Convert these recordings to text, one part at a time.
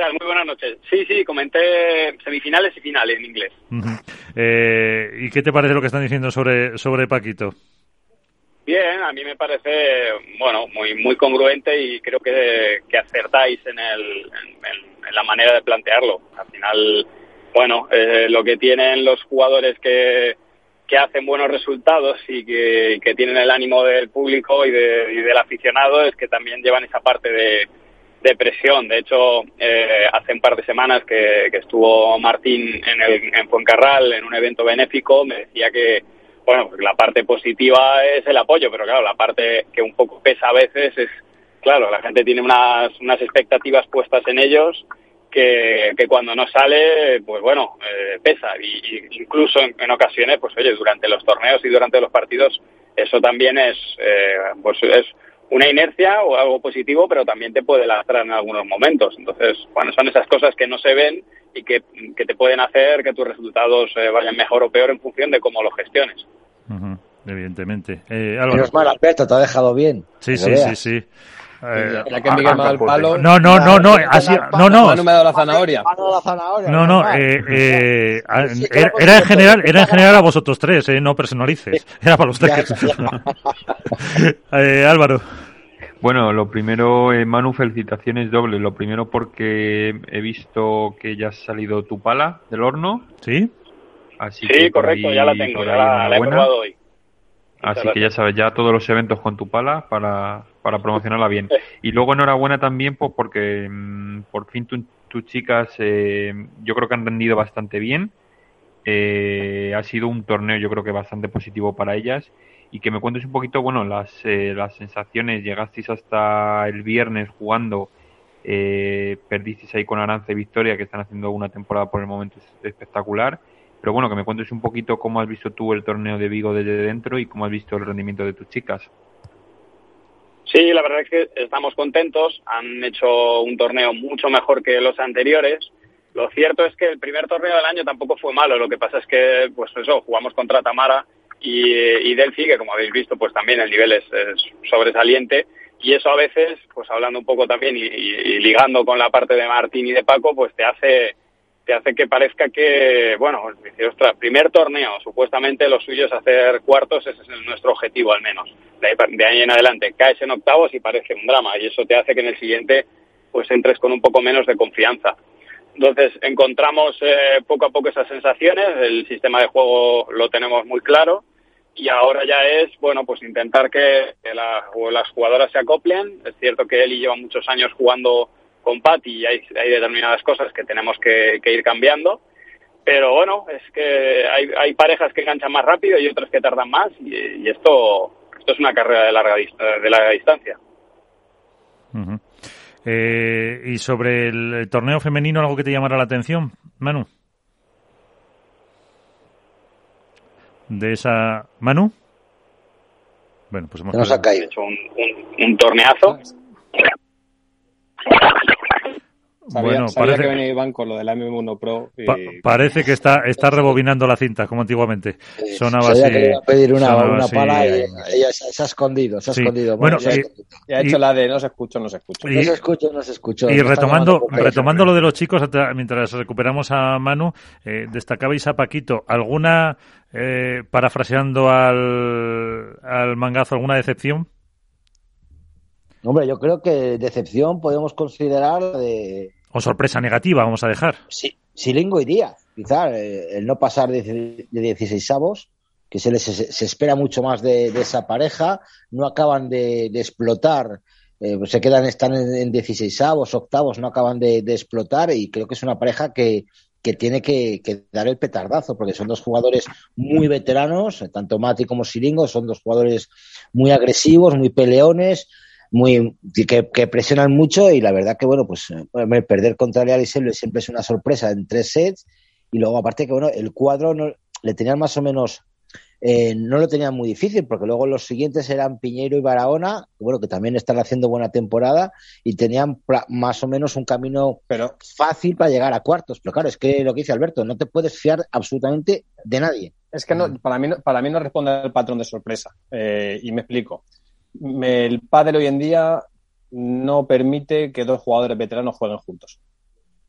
tal? Muy buenas noches. Sí, sí, comenté semifinales y finales en inglés. eh, ¿Y qué te parece lo que están diciendo sobre, sobre Paquito? Bien, a mí me parece, bueno, muy muy congruente y creo que, que acertáis en, el, en, la manera de plantearlo. Al final, bueno, eh, lo que tienen los jugadores que, que hacen buenos resultados y que, que tienen el ánimo del público y, de, y del aficionado es que también llevan esa parte de, de presión. De hecho, eh, hace un par de semanas que, que estuvo Martín en, el, en Fuencarral en un evento benéfico, me decía que, bueno, pues la parte positiva es el apoyo, pero claro, la parte que un poco pesa a veces es, claro, la gente tiene unas, unas expectativas puestas en ellos que, que cuando no sale, pues bueno, eh, pesa. Y, incluso en, en, ocasiones, pues oye, durante los torneos y durante los partidos, eso también es, eh, pues es una inercia o algo positivo, pero también te puede lastrar en algunos momentos. Entonces, bueno, son esas cosas que no se ven y que, que te pueden hacer que tus resultados eh, vayan mejor o peor en función de cómo los gestiones. Uh -huh, evidentemente. Eh, Menos mal, Alberto, te ha dejado bien. Sí, sí, sí, sí. Eh, la que Miguel me ha dado el palo. No, no, no, no, no, no. no me ha dado la zanahoria. No, no, eh, eh, era, era, en general, era en general a vosotros tres, eh, no personalices. Era para los tres. eh, Álvaro. Bueno, lo primero, eh, Manu, felicitaciones dobles. Lo primero porque he visto que ya ha salido tu pala del horno. Sí. Así sí, que correcto, ahí, ya la tengo, ya la, la he probado hoy. Así que ya sabes, ya todos los eventos con tu pala para, para promocionarla bien. Y luego enhorabuena también pues porque mmm, por fin tus tu chicas eh, yo creo que han rendido bastante bien. Eh, ha sido un torneo yo creo que bastante positivo para ellas y que me cuentes un poquito, bueno, las, eh, las sensaciones. Llegasteis hasta el viernes jugando, eh, perdisteis ahí con Aranza y Victoria, que están haciendo una temporada por el momento espectacular. Pero bueno, que me cuentes un poquito cómo has visto tú el torneo de Vigo desde dentro y cómo has visto el rendimiento de tus chicas. Sí, la verdad es que estamos contentos. Han hecho un torneo mucho mejor que los anteriores. Lo cierto es que el primer torneo del año tampoco fue malo. Lo que pasa es que, pues eso, jugamos contra Tamara y, y Delphi, que como habéis visto, pues también el nivel es, es sobresaliente. Y eso a veces, pues hablando un poco también y ligando con la parte de Martín y de Paco, pues te hace hace que parezca que, bueno, dice, ostras, primer torneo, supuestamente lo suyo es hacer cuartos, ese es nuestro objetivo al menos. De ahí, de ahí en adelante caes en octavos y parece un drama, y eso te hace que en el siguiente pues entres con un poco menos de confianza. Entonces encontramos eh, poco a poco esas sensaciones, el sistema de juego lo tenemos muy claro, y ahora ya es, bueno, pues intentar que, la, las jugadoras se acoplen. Es cierto que él lleva muchos años jugando con Patti y hay, hay determinadas cosas que tenemos que, que, ir cambiando. Pero bueno, es que hay, hay parejas que enganchan más rápido y otras que tardan más y, y esto, esto es una carrera de larga, de larga distancia. Uh -huh. eh, ¿Y sobre el, el, torneo femenino algo que te llamara la atención, Manu? De esa... ¿Manu? Bueno, pues hemos Nos ha caído. hecho un, un, un torneazo. Sabía, bueno, sabía parece que venía Iván con lo del M1 Pro. Y... Pa parece que está, está rebobinando la cinta, como antiguamente. Sí, sonaba así. Que iba a pedir una, una pala y ella se, se, ha escondido, se ha sí. escondido. Bueno, bueno ya, y, ya ha hecho y, la de no se escucha, no se escucha. Y, no se escucha, no se escucha. Y retomando, retomando lo de los chicos, mientras recuperamos a Manu, eh, destacabais a Paquito. ¿Alguna, eh, parafraseando al, al mangazo, alguna decepción? Hombre, yo creo que decepción podemos considerar de... O sorpresa negativa, vamos a dejar. Sí, Silingo y Díaz, quizás, eh, el no pasar de, de 16 avos, que se les se, espera mucho más de, de, esa pareja, no acaban de, de explotar, eh, se quedan, están en, en 16 avos, octavos, no acaban de, explotar y creo que es una pareja que, que tiene que, que, dar el petardazo, porque son dos jugadores muy veteranos, tanto Mati como Silingo, son dos jugadores muy agresivos, muy peleones, muy que, que, presionan mucho y la verdad que bueno pues eh, perder contra Leal y Selve siempre es una sorpresa en tres sets y luego aparte que bueno el cuadro no, le tenían más o menos eh, no lo tenían muy difícil porque luego los siguientes eran Piñeiro y Barahona bueno que también están haciendo buena temporada y tenían más o menos un camino pero, fácil para llegar a cuartos. Pero claro es que lo que dice Alberto no te puedes fiar absolutamente de nadie. Es que no, para mí para mí no responde al patrón de sorpresa eh, y me explico el pádel hoy en día no permite que dos jugadores veteranos jueguen juntos.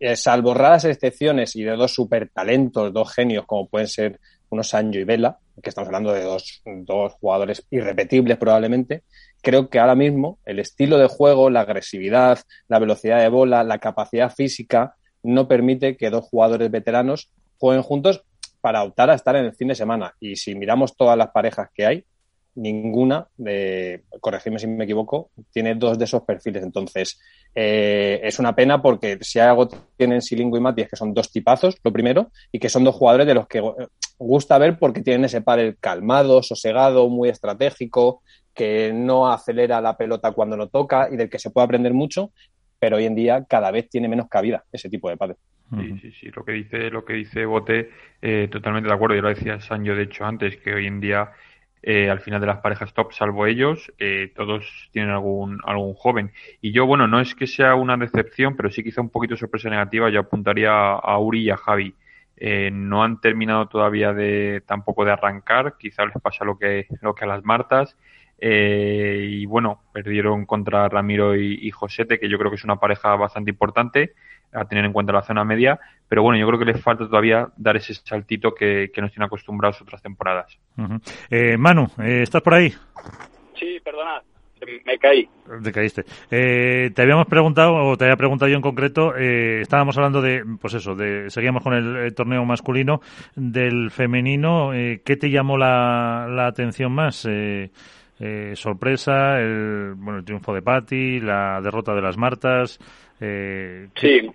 eh, salvo raras excepciones y de dos super talentos, dos genios como pueden ser unos Sancho y Vela, que estamos hablando de dos, dos jugadores irrepetibles probablemente, creo que ahora mismo el estilo de juego, la agresividad, la velocidad de bola, la capacidad física no permite que dos jugadores veteranos jueguen juntos para optar a estar en el fin de semana. Y si miramos todas las parejas que hay, ninguna, de, corregidme si me equivoco, tiene dos de esos perfiles. Entonces, eh, es una pena porque si hay algo tienen Silingo y Mati es que son dos tipazos, lo primero, y que son dos jugadores de los que gusta ver porque tienen ese par calmado, sosegado, muy estratégico, que no acelera la pelota cuando lo toca y del que se puede aprender mucho, pero hoy en día cada vez tiene menos cabida ese tipo de padre. Sí, sí, sí, lo que dice, lo que dice Bote, eh, totalmente de acuerdo. Yo lo decía Sancho, de hecho, antes, que hoy en día, eh, al final de las parejas top, salvo ellos, eh, todos tienen algún, algún joven. Y yo, bueno, no es que sea una decepción, pero sí quizá un poquito sorpresa negativa. Yo apuntaría a Uri y a Javi. no han terminado todavía de tampoco de arrancar, quizá les pasa lo que, lo que a las Martas. Eh, y bueno, perdieron contra Ramiro y, Josete, que yo creo que es una pareja bastante importante a tener en cuenta la zona media, pero bueno, yo creo que les falta todavía dar ese saltito que, nos tienen acostumbrados otras temporadas. eh, Manu, eh, ¿estás por ahí? Sí, perdona, me caí. Te caíste. Eh, te habíamos preguntado, o te había preguntado yo en concreto, eh, estábamos hablando de, pues eso, de, seguíamos con el, torneo masculino, del femenino, ¿qué te llamó la, la atención más? Eh, eh, sorpresa, el, bueno, el triunfo de Patti, la derrota de las Martas. Eh, sí,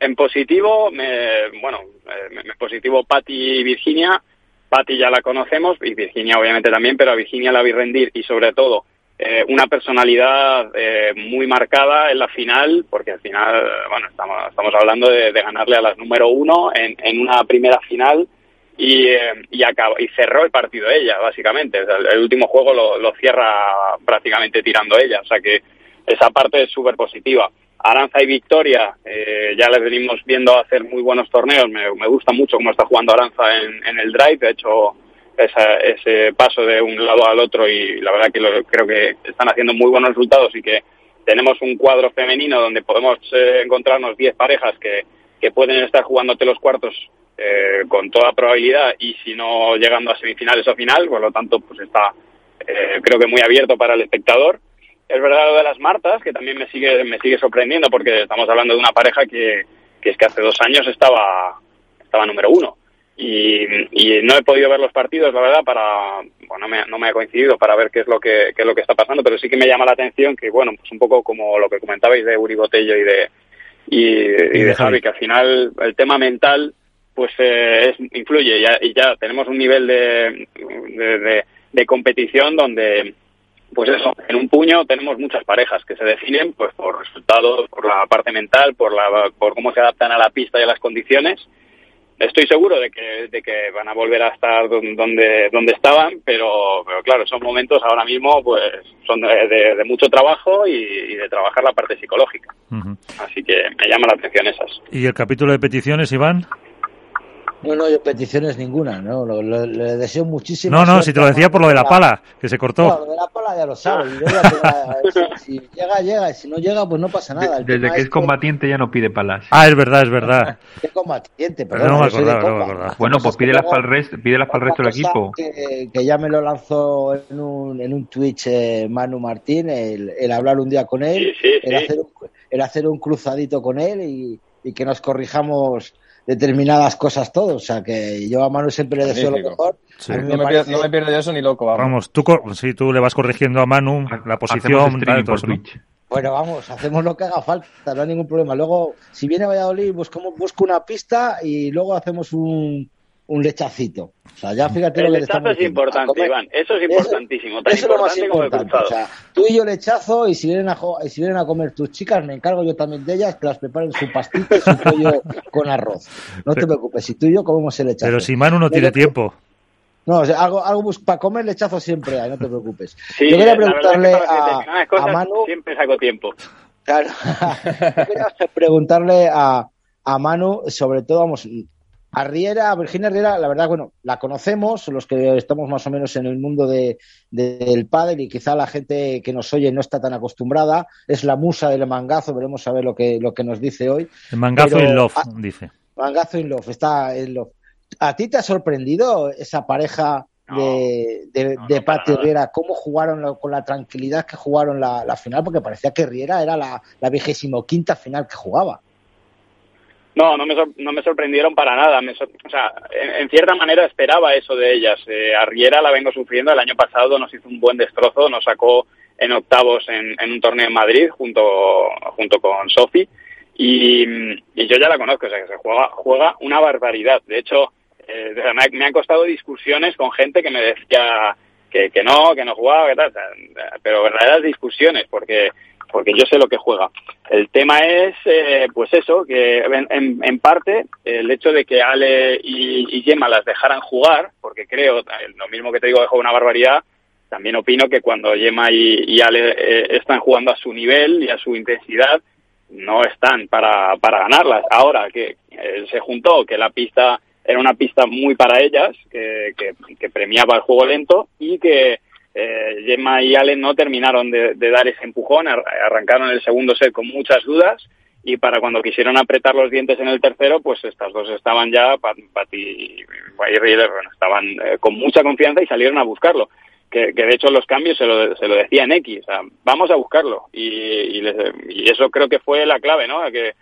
en positivo, me, bueno, eh, en positivo Patti y Virginia. Patti ya la conocemos y Virginia obviamente también, pero a Virginia la vi rendir y sobre todo eh, una personalidad eh, muy marcada en la final, porque al final, bueno, estamos, estamos hablando de, de ganarle a las número uno en, en una primera final y, eh, y, y cerró el partido ella, básicamente. el, último juego lo, lo, cierra prácticamente tirando ella, o sea que esa parte es súper positiva. Aranza y Victoria, eh, ya les venimos viendo hacer muy buenos torneos, me, gusta mucho cómo está jugando Aranza en, en el drive, de hecho esa, ese paso de un lado al otro y la verdad que lo, creo que están haciendo muy buenos resultados y que tenemos un cuadro femenino donde podemos eh, encontrarnos 10 parejas que, que pueden estar jugándote los cuartos eh, con toda probabilidad y si no llegando a semifinales o final, por lo tanto pues está eh, creo que muy abierto para el espectador. Es verdad lo de las Martas, que también me sigue, me sigue sorprendiendo porque estamos hablando de una pareja que, que es que hace dos años estaba, estaba número uno. Y, y, no he podido ver los partidos, la verdad, para, bueno, no me, no me ha coincidido para ver qué es lo que, qué es lo que está pasando, pero sí que me llama la atención que, bueno, pues un poco como lo que comentabais de Uri Botello y de, y, y de Javi, que al final el tema mental, pues eh, es, influye y ya tenemos un nivel de, de, de, competición donde pues eso, en un puño tenemos muchas parejas que se definen pues por resultados, por la parte mental, por la por cómo se adaptan a la pista y a las condiciones. Estoy seguro de que, de que van a volver a estar donde donde estaban, pero, pero claro, son momentos ahora mismo pues son de, de mucho trabajo y, de trabajar la parte psicológica. Así que me llama la atención esas. ¿Y el capítulo de peticiones, Iván? No, no, yo peticiones ninguna, ¿no? Lo, le deseo muchísimo. No, no, si te lo decía por lo de la pala, que se cortó. No, lo de la pala ya lo sabe. si, llega, llega, y si no llega, pues no pasa nada. desde que es combatiente ya no pide palas. Ah, es verdad, es verdad. ¿Qué combatiente? Perdón, no me acordaba, no me acordaba. Bueno, pues pídelas para el resto, pídelas para el resto del equipo. Que, que, ya me lo lanzó en un, en un Twitch eh, Manu Martín, el, el, hablar un día con él, sí, sí, el, hacer un, el hacer un cruzadito con él y, y que nos corrijamos determinadas cosas todos. O sea, que yo a Manu siempre le deseo lo mejor. no, me parece... pierdo, no, me pierdo, yo eso ni loco. Vamos, vamos tú, sí, tú le vas corrigiendo a Manu la posición. Tal. Bueno, vamos, hacemos lo que haga falta, no hay ningún problema. Luego, si viene Valladolid, busco, busco una pista y luego hacemos un, un lechacito. O sea, ya fíjate el lo que lechazo es importante, Iván. Eso es importantísimo. Tan eso, importante es lo más importante. O sea, tú y yo lechazo y si vienen a y si vienen a comer tus chicas, me encargo yo también de ellas que las preparen su pastita y su pollo con arroz. No te preocupes, si tú y yo comemos el lechazo. Pero si Manu no tiene tiempo. No, o sea, algo, algo para comer lechazo siempre hay, no te preocupes. Sí, yo quería preguntarle a, cosas, a Manu. Siempre saco tiempo. Claro. yo quería preguntarle a, a Manu, sobre todo, vamos, a Riera, a Virginia Riera, la verdad, bueno, la conocemos, los que estamos más o menos en el mundo de, del pádel y quizá la gente que nos oye no está tan acostumbrada, es la musa del mangazo, veremos a ver lo que, lo que nos dice hoy. El mangazo in love, dice. Mangazo in love, está en love. ¿A ti te ha sorprendido esa pareja de, de, Riera? ¿Cómo jugaron con la tranquilidad que jugaron la, la final? Porque parecía que Riera era la, la vigésimo quinta final que jugaba. No, no me, no me sorprendieron para nada. o sea, en, cierta manera esperaba eso de ellas. Eh, Arriera la vengo sufriendo. El año pasado nos hizo un buen destrozo, nos sacó en octavos en, un torneo en Madrid junto, junto con Sofi. Y, yo ya la conozco, o sea, que se juega, juega una barbaridad. De hecho, eh, me, han costado discusiones con gente que me decía que, que no, que no jugaba, que tal, pero verdaderas discusiones, porque porque yo sé lo que juega. El tema es, eh, pues eso, que en, en, parte el hecho de que Ale y, y, Gemma las dejaran jugar, porque creo, lo mismo que te digo, dejo una barbaridad, también opino que cuando Gemma y, Ale eh, están jugando a su nivel y a su intensidad, no están para, para ganarlas. Ahora que eh, se juntó, que la pista era una pista muy para ellas, que, que premiaba el juego lento y que eh, Gemma y Allen no terminaron de, dar ese empujón, arrancaron el segundo set con muchas dudas y para cuando quisieron apretar los dientes en el tercero, pues estas dos estaban ya, Patti y bueno, estaban eh, con mucha confianza y salieron a buscarlo. Que, de hecho los cambios se lo, se lo decía en X, o sea, vamos a buscarlo. Y, y, eso creo que fue la clave, ¿no? Eh,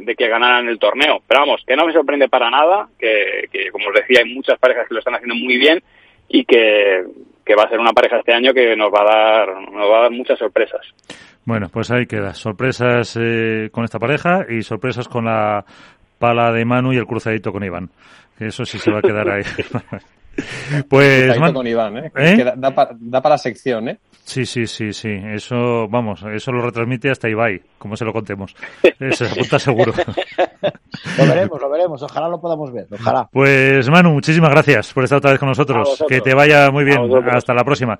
de que ganaran el torneo. Pero vamos, que no me sorprende para nada, que, que como os decía, hay muchas parejas que lo están haciendo muy bien y que, que va a ser una pareja este año que nos va a dar, nos va a dar muchas sorpresas. Bueno, pues ahí queda. Sorpresas eh, con esta pareja y sorpresas con la pala de Manu y el cruzadito con Iván. Eso sí se va a quedar ahí. pues. con Iván, ¿eh? ¿Eh? da, para la sección, ¿eh? Sí, sí, sí, sí. Eso, vamos, eso lo retransmite hasta Ibai, como se lo contemos. Se apunta seguro. lo veremos, lo veremos. Ojalá lo podamos ver. Ojalá. Pues Manu, muchísimas gracias por estar otra vez con nosotros. Que te vaya muy bien. Hasta la próxima.